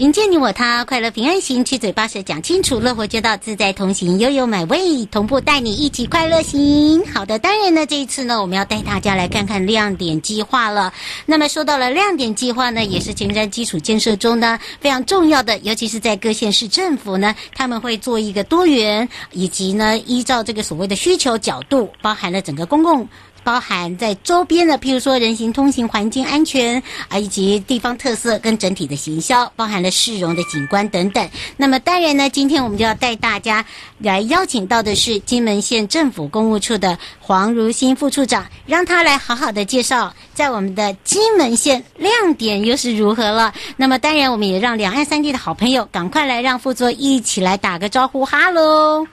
迎接你我他，快乐平安行，七嘴八舌讲清楚，乐活街道自在同行，悠悠美味同步带你一起快乐行。好的，当然呢，这一次呢，我们要带大家来看看亮点计划了。那么说到了亮点计划呢，也是前瞻基础建设中呢非常重要的，尤其是在各县市政府呢，他们会做一个多元，以及呢依照这个所谓的需求角度，包含了整个公共。包含在周边的，譬如说人行通行环境安全啊，以及地方特色跟整体的行销，包含了市容的景观等等。那么当然呢，今天我们就要带大家来邀请到的是金门县政府公务处的黄如新副处长，让他来好好的介绍在我们的金门县亮点又是如何了。那么当然，我们也让两岸三地的好朋友赶快来让副座一起来打个招呼，哈喽。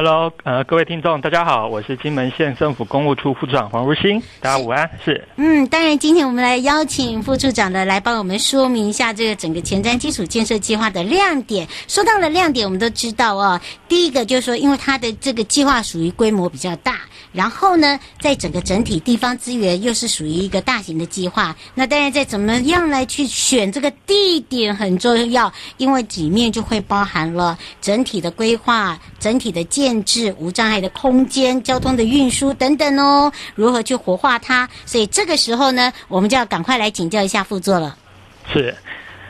Hello，呃，各位听众，大家好，我是金门县政府公务处副处长黄如新，大家午安。是，嗯，当然，今天我们来邀请副处长的来帮我们说明一下这个整个前瞻基础建设计划的亮点。说到了亮点，我们都知道哦，第一个就是说，因为它的这个计划属于规模比较大，然后呢，在整个整体地方资源又是属于一个大型的计划，那当然在怎么样来去选这个地点很重要，因为里面就会包含了整体的规划、整体的。建限制无障碍的空间、交通的运输等等哦，如何去活化它？所以这个时候呢，我们就要赶快来请教一下副座了。是，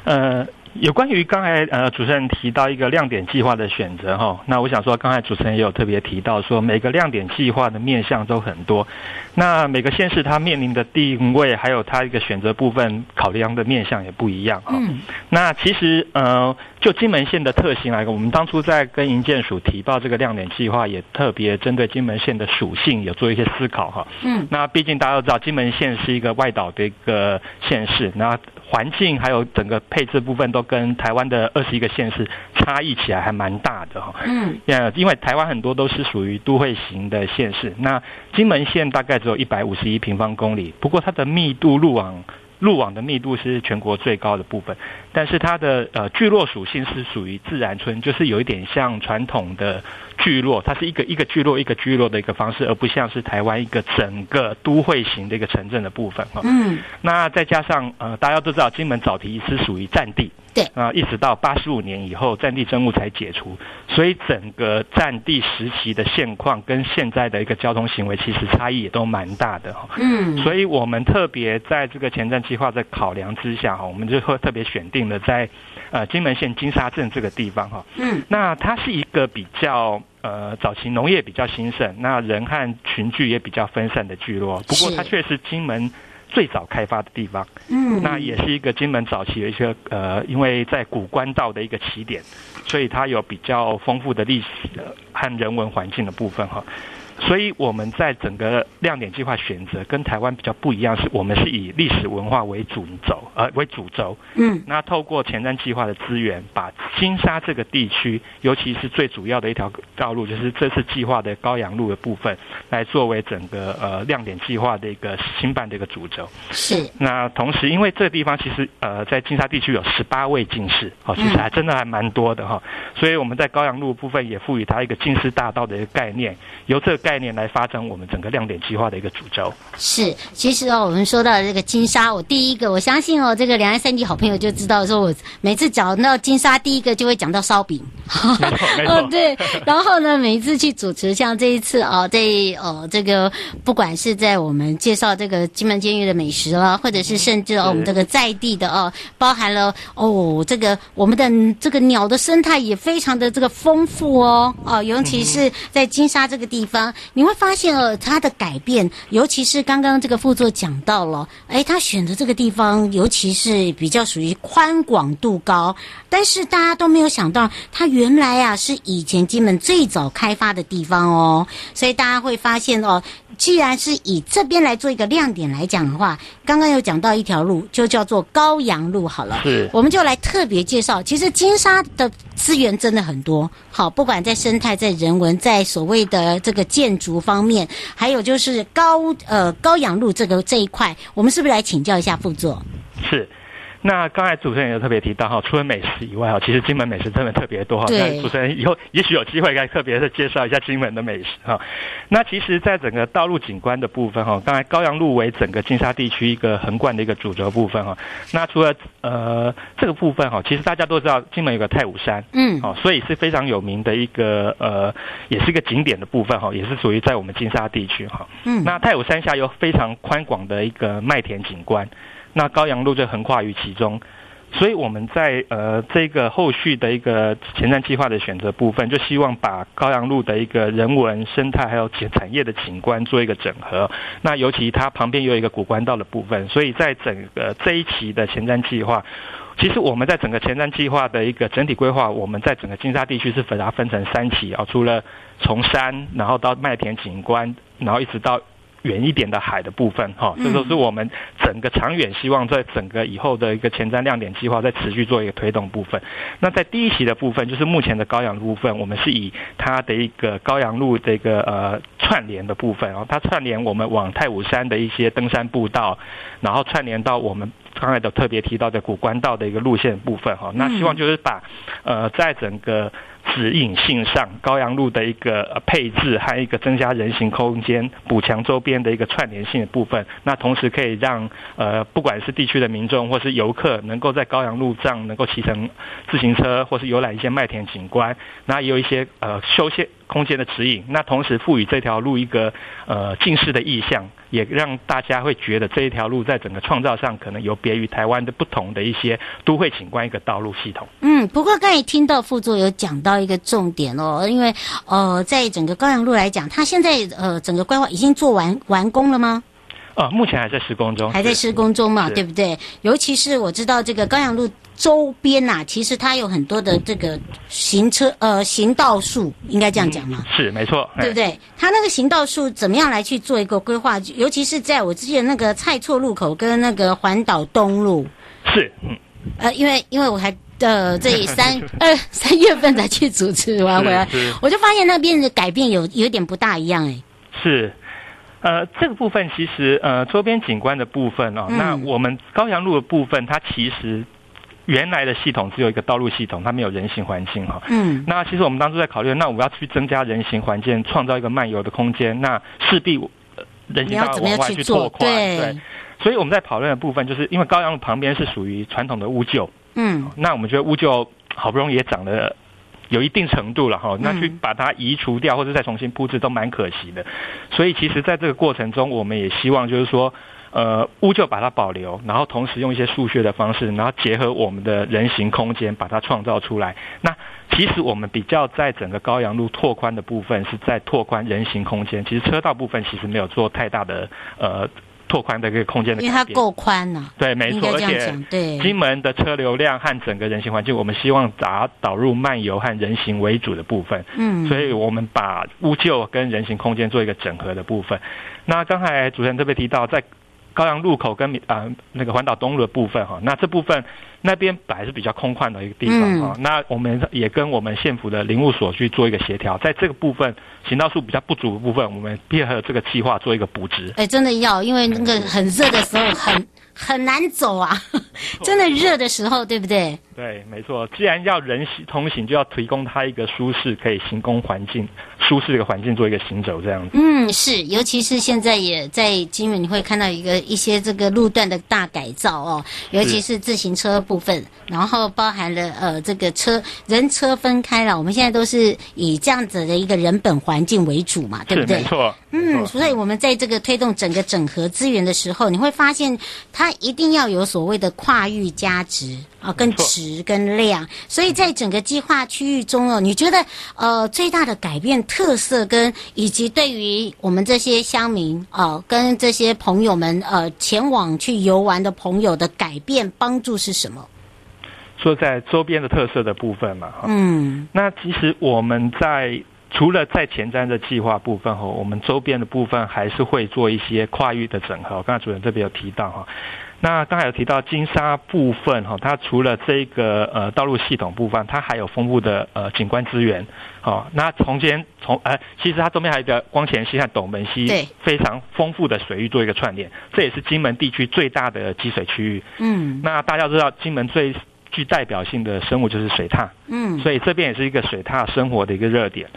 呃。有关于刚才呃主持人提到一个亮点计划的选择哈，那我想说刚才主持人也有特别提到说每个亮点计划的面向都很多，那每个县市它面临的定位还有它一个选择部分考量的面向也不一样哈。嗯。那其实呃就金门县的特性来讲，我们当初在跟营建署提报这个亮点计划，也特别针对金门县的属性有做一些思考哈。嗯。那毕竟大家都知道金门县是一个外岛的一个县市，那。环境还有整个配置部分都跟台湾的二十一个县市差异起来还蛮大的哈。嗯，因为台湾很多都是属于都会型的县市，那金门县大概只有一百五十一平方公里，不过它的密度路网。路网的密度是全国最高的部分，但是它的呃聚落属性是属于自然村，就是有一点像传统的聚落，它是一个一个聚落一个聚落的一个方式，而不像是台湾一个整个都会型的一个城镇的部分哈。嗯，那再加上呃大家都知道金门早期是属于战地。对啊，一直到八十五年以后，战地政务才解除，所以整个战地时期的现况跟现在的一个交通行为，其实差异也都蛮大的哈。嗯，所以我们特别在这个前瞻计划的考量之下哈，我们就会特别选定了在呃金门县金沙镇这个地方哈。嗯，那它是一个比较呃早期农业比较兴盛，那人和群聚也比较分散的聚落，不过它却是金门。最早开发的地方，嗯，那也是一个金门早期的一些呃，因为在古关道的一个起点，所以它有比较丰富的历史和人文环境的部分哈。所以我们在整个亮点计划选择跟台湾比较不一样，是我们是以历史文化为主轴，呃为主轴。嗯，那透过前瞻计划的资源，把金沙这个地区，尤其是最主要的一条道路，就是这次计划的高阳路的部分，来作为整个呃亮点计划的一个新办的一个主轴。是。那同时，因为这个地方其实呃在金沙地区有十八位进士，哦，其实还真的还蛮多的哈。所以我们在高阳路部分也赋予它一个进士大道的一个概念，由这个。概念来发展我们整个亮点计划的一个主轴是，其实哦，我们说到这个金沙，我第一个我相信哦，这个两岸三地好朋友就知道，说我每次讲到金沙，第一个就会讲到烧饼，哦，对。然后呢，每一次去主持，像这一次哦，在哦这个不管是在我们介绍这个金门监狱的美食啦，或者是甚至哦我们这个在地的哦，包含了哦这个我们的这个鸟的生态也非常的这个丰富哦哦，尤其是在金沙这个地方。你会发现哦，它的改变，尤其是刚刚这个副座讲到了，哎，他选的这个地方，尤其是比较属于宽广度高，但是大家都没有想到，它原来啊是以前金门最早开发的地方哦，所以大家会发现哦，既然是以这边来做一个亮点来讲的话，刚刚有讲到一条路，就叫做高阳路，好了，是，我们就来特别介绍，其实金沙的资源真的很多，好，不管在生态、在人文、在所谓的这个建。建筑方面，还有就是高呃高阳路这个这一块，我们是不是来请教一下副座？是，那刚才主持人也特别提到哈，除了美食以外哈，其实金门美食真的特别多哈。那主持人以后也许有机会该特别的介绍一下金门的美食哈。那其实，在整个道路景观的部分哈，刚才高阳路为整个金沙地区一个横贯的一个主轴部分哈。那除了呃这个部分哈，其实大家都知道金门有个太武山，嗯，哦，所以是非常有名的一个呃，也是一个景点的部分哈，也是属于在我们金沙地区哈。嗯，那太武山下有非常宽广的一个麦田景观。那高阳路就横跨于其中，所以我们在呃这个后续的一个前瞻计划的选择部分，就希望把高阳路的一个人文生态还有产产业的景观做一个整合。那尤其它旁边有一个古关道的部分，所以在整个这一期的前瞻计划，其实我们在整个前瞻计划的一个整体规划，我们在整个金沙地区是把它分成三期啊，除了从山然后到麦田景观，然后一直到。远一点的海的部分，哈，这都是我们整个长远希望在整个以后的一个前瞻亮点计划，在持续做一个推动部分。那在第一期的部分，就是目前的高阳路部分，我们是以它的一个高阳路这个呃串联的部分，然后它串联我们往太武山的一些登山步道，然后串联到我们刚才都特别提到的古关道的一个路线部分，哈。那希望就是把呃在整个。指引性上，高阳路的一个配置，和一个增加人行空间，补强周边的一个串联性的部分。那同时可以让呃，不管是地区的民众或是游客，能够在高阳路上能够骑乘自行车，或是游览一些麦田景观。那也有一些呃休闲空间的指引。那同时赋予这条路一个呃近视的意象，也让大家会觉得这一条路在整个创造上可能有别于台湾的不同的一些都会景观一个道路系统。嗯，不过刚才听到副座有讲到一个重点哦，因为呃，在整个高阳路来讲，它现在呃整个规划已经做完完工了吗？呃，目前还在施工中，还在施工中嘛，对不对？尤其是我知道这个高阳路周边呐、啊，其实它有很多的这个行车呃行道树，应该这样讲吗？嗯、是没错，对不对？它那个行道树怎么样来去做一个规划？尤其是在我之前那个蔡厝路口跟那个环岛东路，是嗯呃，因为因为我还呃这三 呃三月份才去主持完回来，我就发现那边的改变有有点不大一样哎，是。呃，这个部分其实呃，周边景观的部分哦，嗯、那我们高阳路的部分，它其实原来的系统只有一个道路系统，它没有人行环境哈。嗯。那其实我们当初在考虑，那我们要去增加人行环境，创造一个漫游的空间，那势必人行道往外去拓宽。对。所以我们在讨论的部分，就是因为高阳路旁边是属于传统的屋旧。嗯。那我们觉得屋旧好不容易也长了。有一定程度了哈，那去把它移除掉或者再重新布置都蛮可惜的，所以其实在这个过程中，我们也希望就是说，呃，屋旧把它保留，然后同时用一些数学的方式，然后结合我们的人行空间，把它创造出来。那其实我们比较在整个高阳路拓宽的部分，是在拓宽人行空间，其实车道部分其实没有做太大的呃。拓宽的一个空间的，因为它够宽呢。对，没错，而且对金门的车流量和整个人行环境，我们希望打导入漫游和人行为主的部分。嗯，所以我们把屋旧跟人行空间做一个整合的部分。那刚才主持人特别提到在。高阳路口跟啊、呃、那个环岛东路的部分哈，那这部分那边本来是比较空旷的一个地方哈，嗯、那我们也跟我们县府的林务所去做一个协调，在这个部分行道树比较不足的部分，我们配合这个计划做一个补植。哎，真的要，因为那个很热的时候很很难走啊，真的热的时候，对不对？对，没错。既然要人行通行，就要提供他一个舒适可以行工环境。舒适的一个环境做一个行走这样子，嗯，是，尤其是现在也在金门，你会看到一个一些这个路段的大改造哦，尤其是自行车部分，然后包含了呃这个车人车分开了，我们现在都是以这样子的一个人本环境为主嘛，对不对？没错，嗯，所以我们在这个推动整个整合资源的时候，你会发现它一定要有所谓的跨域价值。啊，跟质跟量，所以在整个计划区域中哦，你觉得呃最大的改变特色跟以及对于我们这些乡民呃跟这些朋友们呃前往去游玩的朋友的改变帮助是什么？说在周边的特色的部分嘛，嗯，那其实我们在除了在前瞻的计划部分哈，我们周边的部分还是会做一些跨域的整合。刚才主任这边有提到哈。那刚才有提到金沙部分哈，它除了这个呃道路系统部分，它还有丰富的呃景观资源。好，那从前从呃，其实它中间还有一个光前溪和斗门溪，对，非常丰富的水域做一个串联，这也是金门地区最大的积水区域。嗯，那大家知道金门最具代表性的生物就是水獭。嗯，所以这边也是一个水獭生活的一个热点。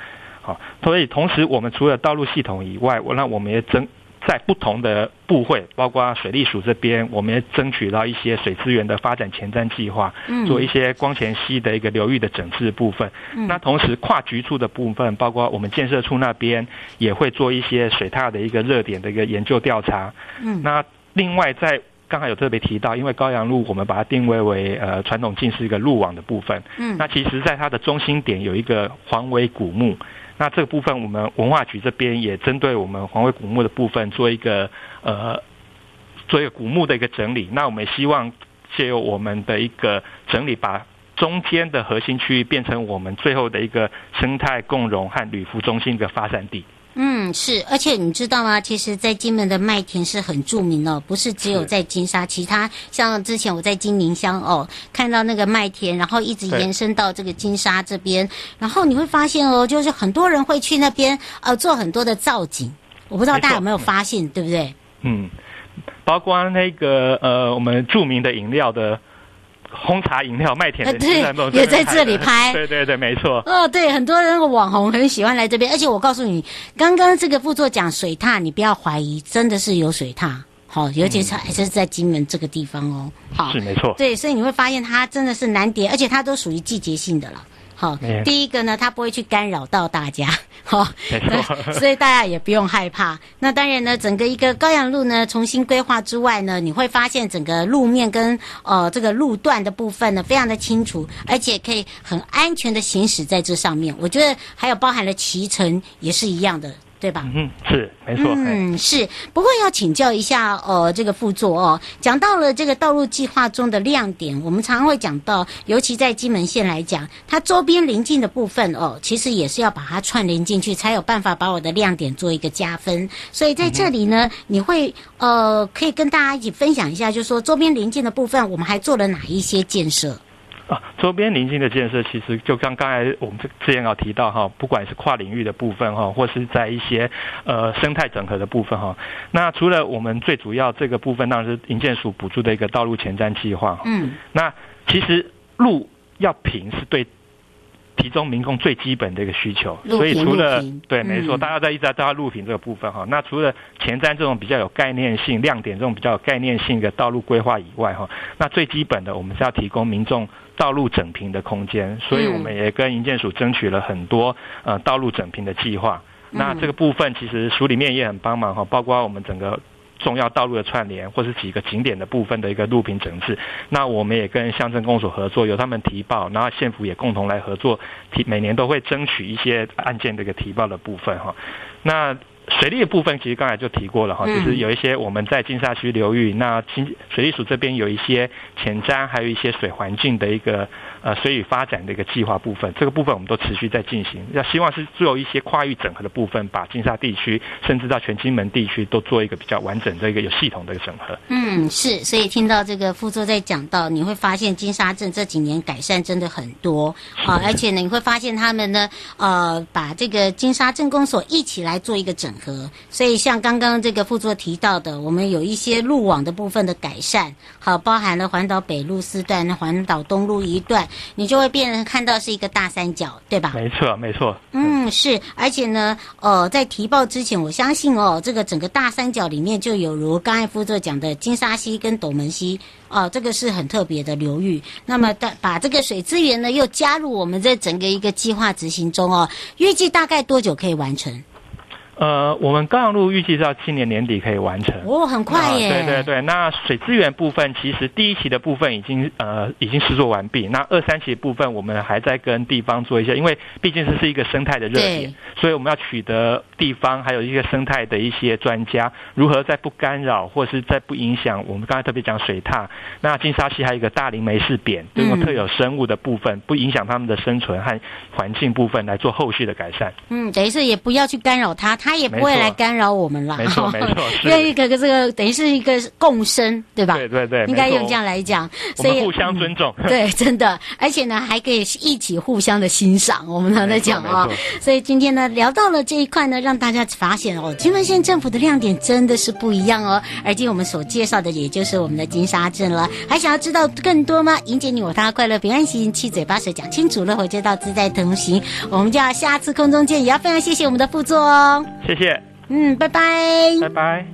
好，所以同时我们除了道路系统以外，我那我们也争。在不同的部会，包括水利署这边，我们也争取到一些水资源的发展前瞻计划，做一些光前溪的一个流域的整治部分。那同时跨局处的部分，包括我们建设处那边也会做一些水踏的一个热点的一个研究调查。那另外在刚才有特别提到，因为高阳路我们把它定位为呃传统进是一个路网的部分。那其实在它的中心点有一个黄尾古墓。那这个部分，我们文化局这边也针对我们黄尾古墓的部分做一个呃，做一个古墓的一个整理。那我们希望借由我们的一个整理，把中间的核心区域变成我们最后的一个生态共融和旅服中心的发展地。嗯，是，而且你知道吗？其实，在金门的麦田是很著名的，不是只有在金沙，其他像之前我在金宁乡哦，看到那个麦田，然后一直延伸到这个金沙这边，然后你会发现哦，就是很多人会去那边呃做很多的造景，我不知道大家有没有发现，对不对？嗯，包括那个呃，我们著名的饮料的。红茶饮料麦田的，对，也在这里拍。对对对，没错。哦，对，很多人网红很喜欢来这边，而且我告诉你，刚刚这个副座讲水獭，你不要怀疑，真的是有水獭。好，尤其是还是在金门这个地方哦。好，是没错。对，所以你会发现它真的是难叠，而且它都属于季节性的了。好，第一个呢，它不会去干扰到大家，好，所以大家也不用害怕。那当然呢，整个一个高阳路呢重新规划之外呢，你会发现整个路面跟呃这个路段的部分呢非常的清楚，而且可以很安全的行驶在这上面。我觉得还有包含了骑乘也是一样的。对吧？嗯，是没错。嗯，是。不过要请教一下，呃，这个副座哦，讲到了这个道路计划中的亮点，我们常常会讲到，尤其在金门县来讲，它周边邻近的部分哦，其实也是要把它串联进去，才有办法把我的亮点做一个加分。所以在这里呢，嗯、你会呃，可以跟大家一起分享一下，就是说周边邻近的部分，我们还做了哪一些建设？啊，周边邻近的建设，其实就刚刚才我们之前有提到哈，不管是跨领域的部分哈，或是在一些呃生态整合的部分哈，那除了我们最主要这个部分，当然是营建署补助的一个道路前瞻计划。嗯，那其实路要平是对。其中民众最基本的一个需求，所以除了对，没错，大家在一直在到路平这个部分哈。那除了前瞻这种比较有概念性、亮点这种比较有概念性的道路规划以外哈，那最基本的我们是要提供民众道路整平的空间，所以我们也跟营建署争取了很多呃道路整平的计划。那这个部分其实署里面也很帮忙哈，包括我们整个。重要道路的串联，或是几个景点的部分的一个路平整治，那我们也跟乡镇公所合作，由他们提报，然后县府也共同来合作，提每年都会争取一些案件的一个提报的部分哈。那水利的部分，其实刚才就提过了哈，就是有一些我们在金沙区流域，那金水利署这边有一些前瞻，还有一些水环境的一个。呃，水域发展的一个计划部分，这个部分我们都持续在进行。要希望是做一些跨域整合的部分，把金沙地区甚至到全金门地区都做一个比较完整的一个有系统的一个整合。嗯，是。所以听到这个副座在讲到，你会发现金沙镇这几年改善真的很多啊，而且呢，你会发现他们呢，呃，把这个金沙镇公所一起来做一个整合。所以像刚刚这个副座提到的，我们有一些路网的部分的改善，好，包含了环岛北路四段、环岛东路一段。你就会变成看到是一个大三角，对吧？没错，没错。嗯，是，而且呢，呃，在提报之前，我相信哦，这个整个大三角里面就有如刚才副座讲的金沙溪跟斗门溪，哦、呃，这个是很特别的流域。那么，把把这个水资源呢，又加入我们这整个一个计划执行中哦，预计大概多久可以完成？呃，我们高阳路预计到今年年底可以完成。哦，很快耶！对对对，那水资源部分，其实第一期的部分已经呃已经施作完毕。那二三期的部分，我们还在跟地方做一些，因为毕竟这是一个生态的热点，所以我们要取得地方还有一些生态的一些专家，如何在不干扰或是在不影响我们刚才特别讲水獭，那金沙溪还有一个大林梅氏扁这种特有生物的部分，嗯、不影响它们的生存和环境部分来做后续的改善。嗯，等于是也不要去干扰它，它。他也不会来干扰我们了。没错，没错，因为这个这个等于是一个共生，对吧？对对对，应该用这样来讲，所以互相尊重。对，真的，而且呢，还可以一起互相的欣赏。我们常在讲啊，所以今天呢，聊到了这一块呢，让大家发现哦，金门县政府的亮点真的是不一样哦。而今我们所介绍的，也就是我们的金沙镇了。还想要知道更多吗？迎接你我他，快乐平安行，七嘴八舌讲清楚，乐活街道自在同行。我们就要下次空中见，也要非常谢谢我们的副座哦。谢谢。嗯，拜拜。拜拜。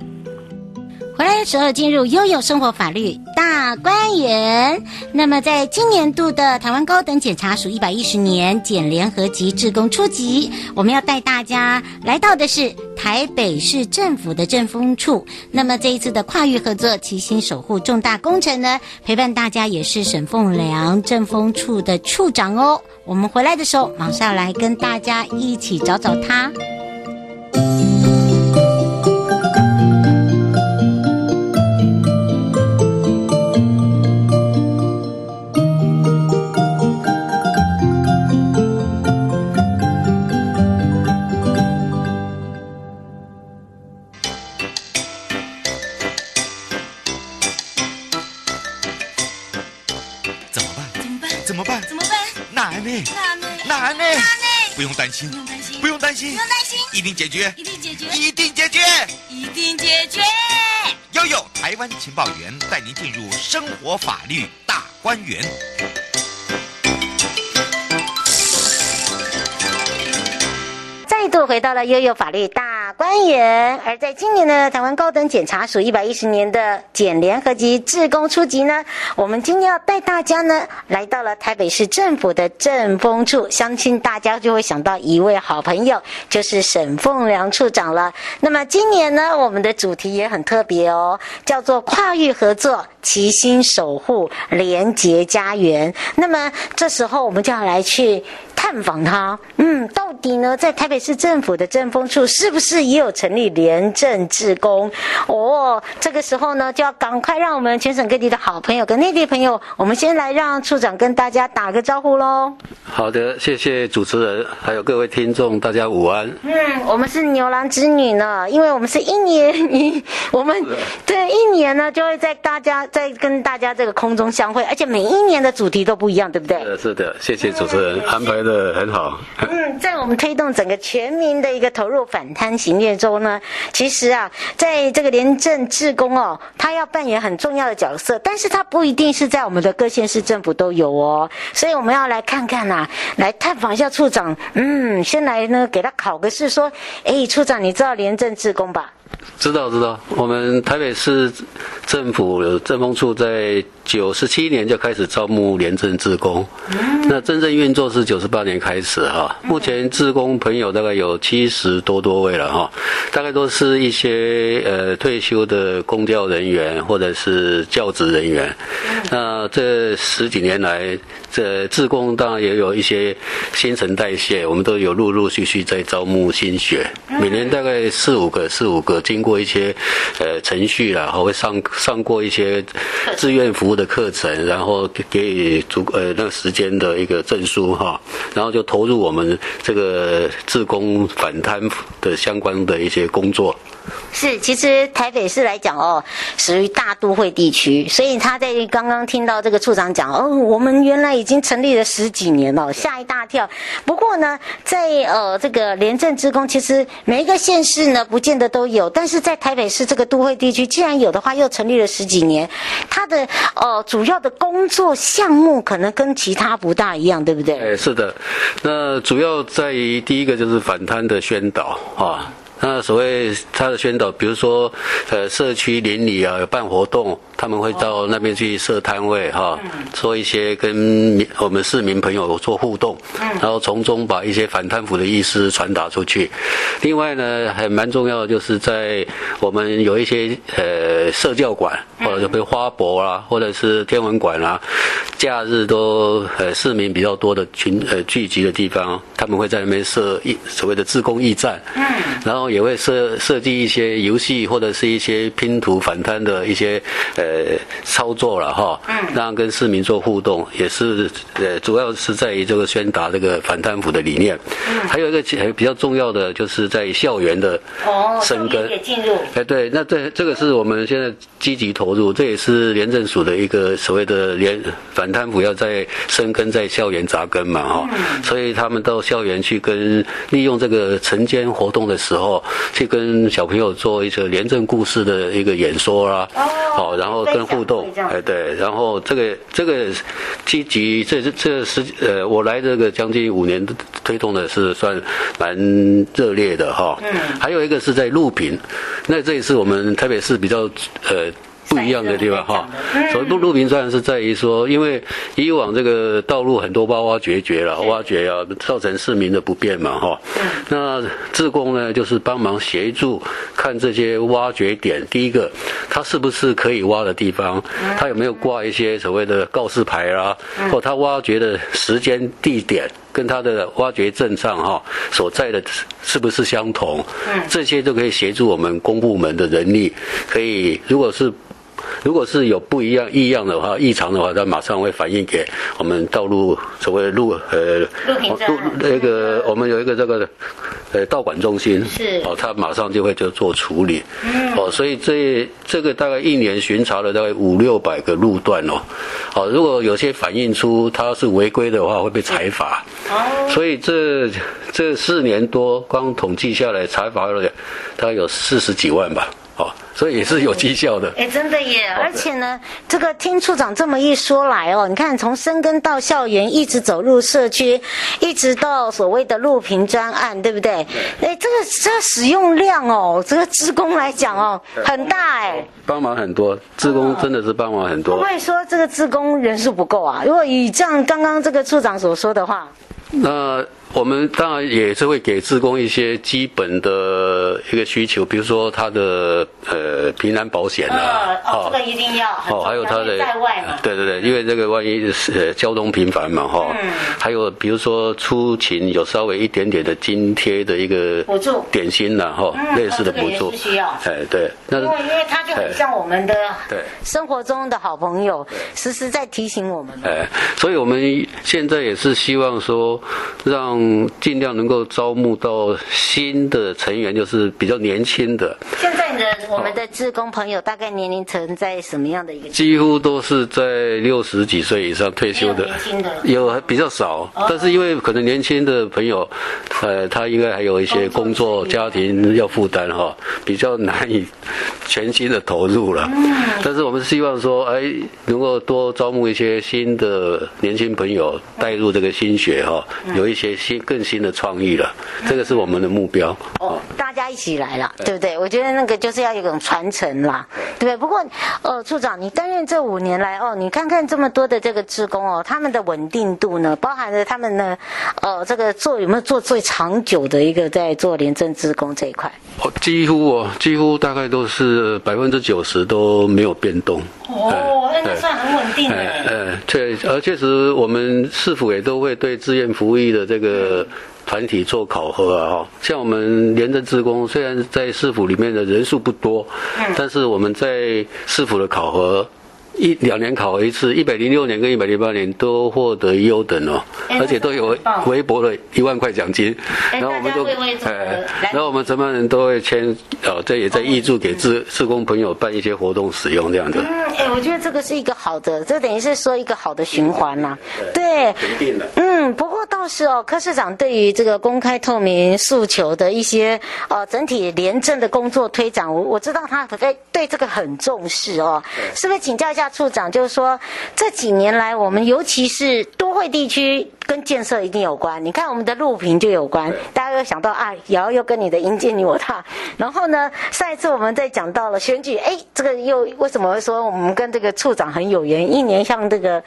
回来的时候进入悠悠生活法律大观园。那么，在今年度的台湾高等检察署一百一十年检联合及志工初级，我们要带大家来到的是台北市政府的政风处。那么这一次的跨域合作，齐心守护重大工程呢，陪伴大家也是沈凤良政风处的处长哦。我们回来的时候，马上来跟大家一起找找他。不用担心，不用担心，不用担心，一定解决，一定解决，一定解决，一定解决。悠悠台湾情报员带您进入生活法律大观园。再度回到了悠悠法律大官员，而在今年呢，台湾高等检察署一百一十年的检联合集志工初级呢，我们今天要带大家呢来到了台北市政府的政风处，相信大家就会想到一位好朋友，就是沈凤良处长了。那么今年呢，我们的主题也很特别哦，叫做跨域合作，齐心守护廉洁家园。那么这时候我们就要来去。探访他，嗯，到底呢，在台北市政府的政风处是不是也有成立廉政志工？哦，这个时候呢，就要赶快让我们全省各地的好朋友跟内地朋友，我们先来让处长跟大家打个招呼喽。好的，谢谢主持人，还有各位听众，大家午安。嗯，我们是牛郎织女呢，因为我们是一年一，我们对一年呢就会在大家在跟大家这个空中相会，而且每一年的主题都不一样，对不对？是的，是的，谢谢主持人安排的。呃，很好。嗯，在我们推动整个全民的一个投入反贪行业中呢，其实啊，在这个廉政志工哦，他要扮演很重要的角色，但是他不一定是在我们的各县市政府都有哦，所以我们要来看看呐、来探访一下处长。嗯，先来呢给他考个试，说，哎，处长，你知道廉政志工吧？知道知道，我们台北市政府政风处在九十七年就开始招募廉政志工，那真正运作是九十八年开始哈。目前志工朋友大概有七十多多位了哈，大概都是一些呃退休的公教人员或者是教职人员。那这十几年来，这志工当然也有一些新陈代谢，我们都有陆陆续续在招募新血，每年大概四五个四五个。经过一些呃程序啦，还会上上过一些志愿服务的课程，然后给给足呃那个时间的一个证书哈，然后就投入我们这个自工反贪的相关的一些工作。是，其实台北市来讲哦，属于大都会地区，所以他在刚刚听到这个处长讲哦，我们原来已经成立了十几年了，吓一大跳。不过呢，在呃这个廉政志工，其实每一个县市呢，不见得都有，但是在台北市这个都会地区，既然有的话，又成立了十几年，它的呃主要的工作项目可能跟其他不大一样，对不对？哎，是的，那主要在于第一个就是反贪的宣导啊。那所谓他的宣导，比如说，呃，社区邻里啊有办活动，他们会到那边去设摊位哈，做一些跟我们市民朋友做互动，然后从中把一些反贪腐的意思传达出去。另外呢，还蛮重要的，就是在我们有一些呃社教馆，或者就比如花博啊，或者是天文馆啊，假日都呃市民比较多的群呃聚集的地方，他们会在那边设一所谓的自工驿站。然后也会设设计一些游戏或者是一些拼图反贪的一些呃操作了哈，让跟市民做互动，也是呃主要是在于这个宣达这个反贪腐的理念。还有一个比较重要的就是在校园的生根。也进入。哎，对，那这这个是我们现在积极投入，这也是廉政署的一个所谓的廉反贪腐要在生根在校园扎根嘛哈，所以他们到校园去跟利用这个晨间活动的时候，去跟小朋友做一些廉政故事的一个演说啦，好，然后跟互动，哎对，然后这个这个积极这这十呃我来这个将近五年推动的是算蛮热烈的哈，嗯，还有一个是在录屏。那这一次我们台北市比较呃不一样的地方哈。所谓路平专案是在于说，因为以往这个道路很多挖挖掘掘了，挖掘啊，造成市民的不便嘛哈。那自工呢，就是帮忙协助看这些挖掘点，第一个，它是不是可以挖的地方，它有没有挂一些所谓的告示牌啊，或它挖掘的时间地点。跟他的挖掘证上哈所在的是不是相同？嗯，这些都可以协助我们公部门的人力，可以如果是。如果是有不一样异样的话，异常的话，他马上会反映给我们道路所谓路呃路那个我们有一个这个呃道管中心是哦，他马上就会就做处理。嗯。哦，所以这这个大概一年巡查了大概五六百个路段哦，好，如果有些反映出它是违规的话，会被裁罚。哦，所以这这四年多光统计下来裁罚了大概有四十几万吧。哦，所以也是有绩效的。哎，真的耶！而且呢，这个听处长这么一说来哦，你看从生根到校园，一直走入社区，一直到所谓的录屏专案，对不对？哎，这个这个使用量哦，这个职工来讲哦，很大哎，帮忙很多，职工真的是帮忙很多。不会说这个职工人数不够啊？如果以这样刚刚这个处长所说的话，那。我们当然也是会给职工一些基本的一个需求，比如说他的呃平安保险啊，哦，这个一定要，哦，还有他的在外嘛，对对对，因为这个万一是交通频繁嘛，哈，嗯，还有比如说出勤有稍微一点点的津贴的一个补助。点心呐，哈，类似的补助，需要，哎对，那因为因为他就很像我们的对。生活中的好朋友，时时在提醒我们，哎，所以我们现在也是希望说让。嗯，尽量能够招募到新的成员，就是比较年轻的。现在的我们的志工朋友大概年龄层在什么样的一个？几乎都是在六十几岁以上退休的，的有比较少，但是因为可能年轻的朋友，呃，他应该还有一些工作、家庭要负担哈，比较难以全心的投入了。嗯。但是我们希望说，哎，能够多招募一些新的年轻朋友带入这个心血哈，有一些。新更新的创意了，这个是我们的目标。哦，一起来了，对不对？我觉得那个就是要有一种传承啦，对不对？不过，呃，处长，你担任这五年来哦，你看看这么多的这个职工哦，他们的稳定度呢，包含了他们呢，呃，这个做有没有做最长久的一个在做廉政职工这一块？哦，几乎哦，几乎大概都是百分之九十都没有变动。哦，那算很稳定的。呃，对，而确实我们市府也都会对志愿服役的这个。呃，团体做考核啊，哈，像我们廉政职工，虽然在市府里面的人数不多，但是我们在市府的考核。一两年考核一次，一百零六年跟一百零八年都获得优等哦，而且都有微薄的一万块奖金。然后我们就，哎，然后我们承办人都会签，哦，这也在挹注给志志工朋友办一些活动使用这样子。嗯，哎，我觉得这个是一个好的，这等于是说一个好的循环呐。对，肯定的。嗯，不过倒是哦，柯市长对于这个公开透明诉求的一些呃整体廉政的工作推展，我我知道他对对这个很重视哦，是不是请教一下？处长就是说，这几年来，我们尤其是都会地区。跟建设一定有关，你看我们的录屏就有关，大家又想到啊，瑶又跟你的营建你我他，然后呢，上一次我们在讲到了选举，哎，这个又为什么会说我们跟这个处长很有缘？一年像这个，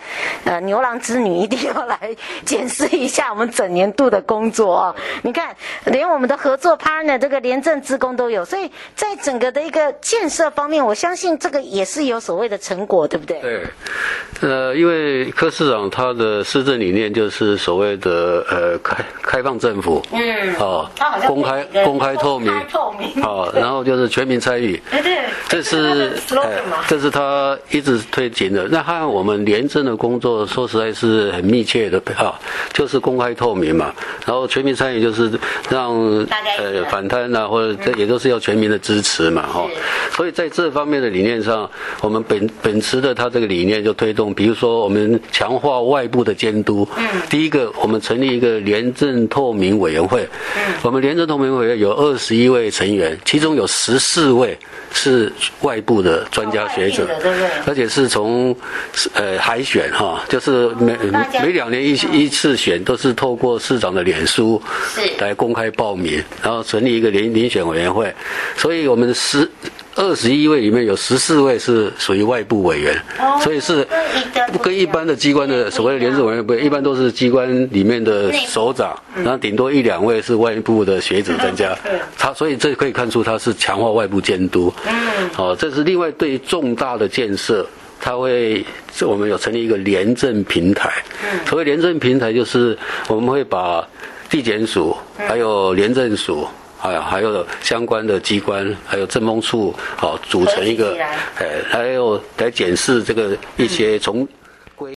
呃，牛郎织女一定要来检视一下我们整年度的工作啊！你看，连我们的合作 partner 这个廉政职工都有，所以在整个的一个建设方面，我相信这个也是有所谓的成果，对不对？对，呃，因为柯市长他的施政理念就是。是所谓的呃开开放政府，嗯，哦，公开公开透明，透明，哦，然后就是全民参与，对对，这是哎，这是他一直推行的。那和我们廉政的工作说实在是很密切的啊，就是公开透明嘛，然后全民参与就是让呃反贪啊，或者这也都是要全民的支持嘛，哈，所以在这方面的理念上，我们本本持的他这个理念就推动，比如说我们强化外部的监督，嗯，第一个我们成立一个廉政透明委员会，嗯，我们廉政透明委员会有二十一位成员，其中有十四位是外部的专家学者，对不对？而且是从呃海选哈，就是每每两年一一次选，都是透过市长的脸书来公开报名，然后成立一个遴遴选委员会，所以我们十。二十一位里面有十四位是属于外部委员，所以是不跟一般的机关的所谓的廉政委员不，一般都是机关里面的首长，然后顶多一两位是外部的学者专家。他所以这可以看出他是强化外部监督。嗯，好，这是另外对于重大的建设，他会我们有成立一个廉政平台。所谓廉政平台就是我们会把地检署还有廉政署。还有还有相关的机关，还有政风处，好组成一个，哎，还有来检视这个一些从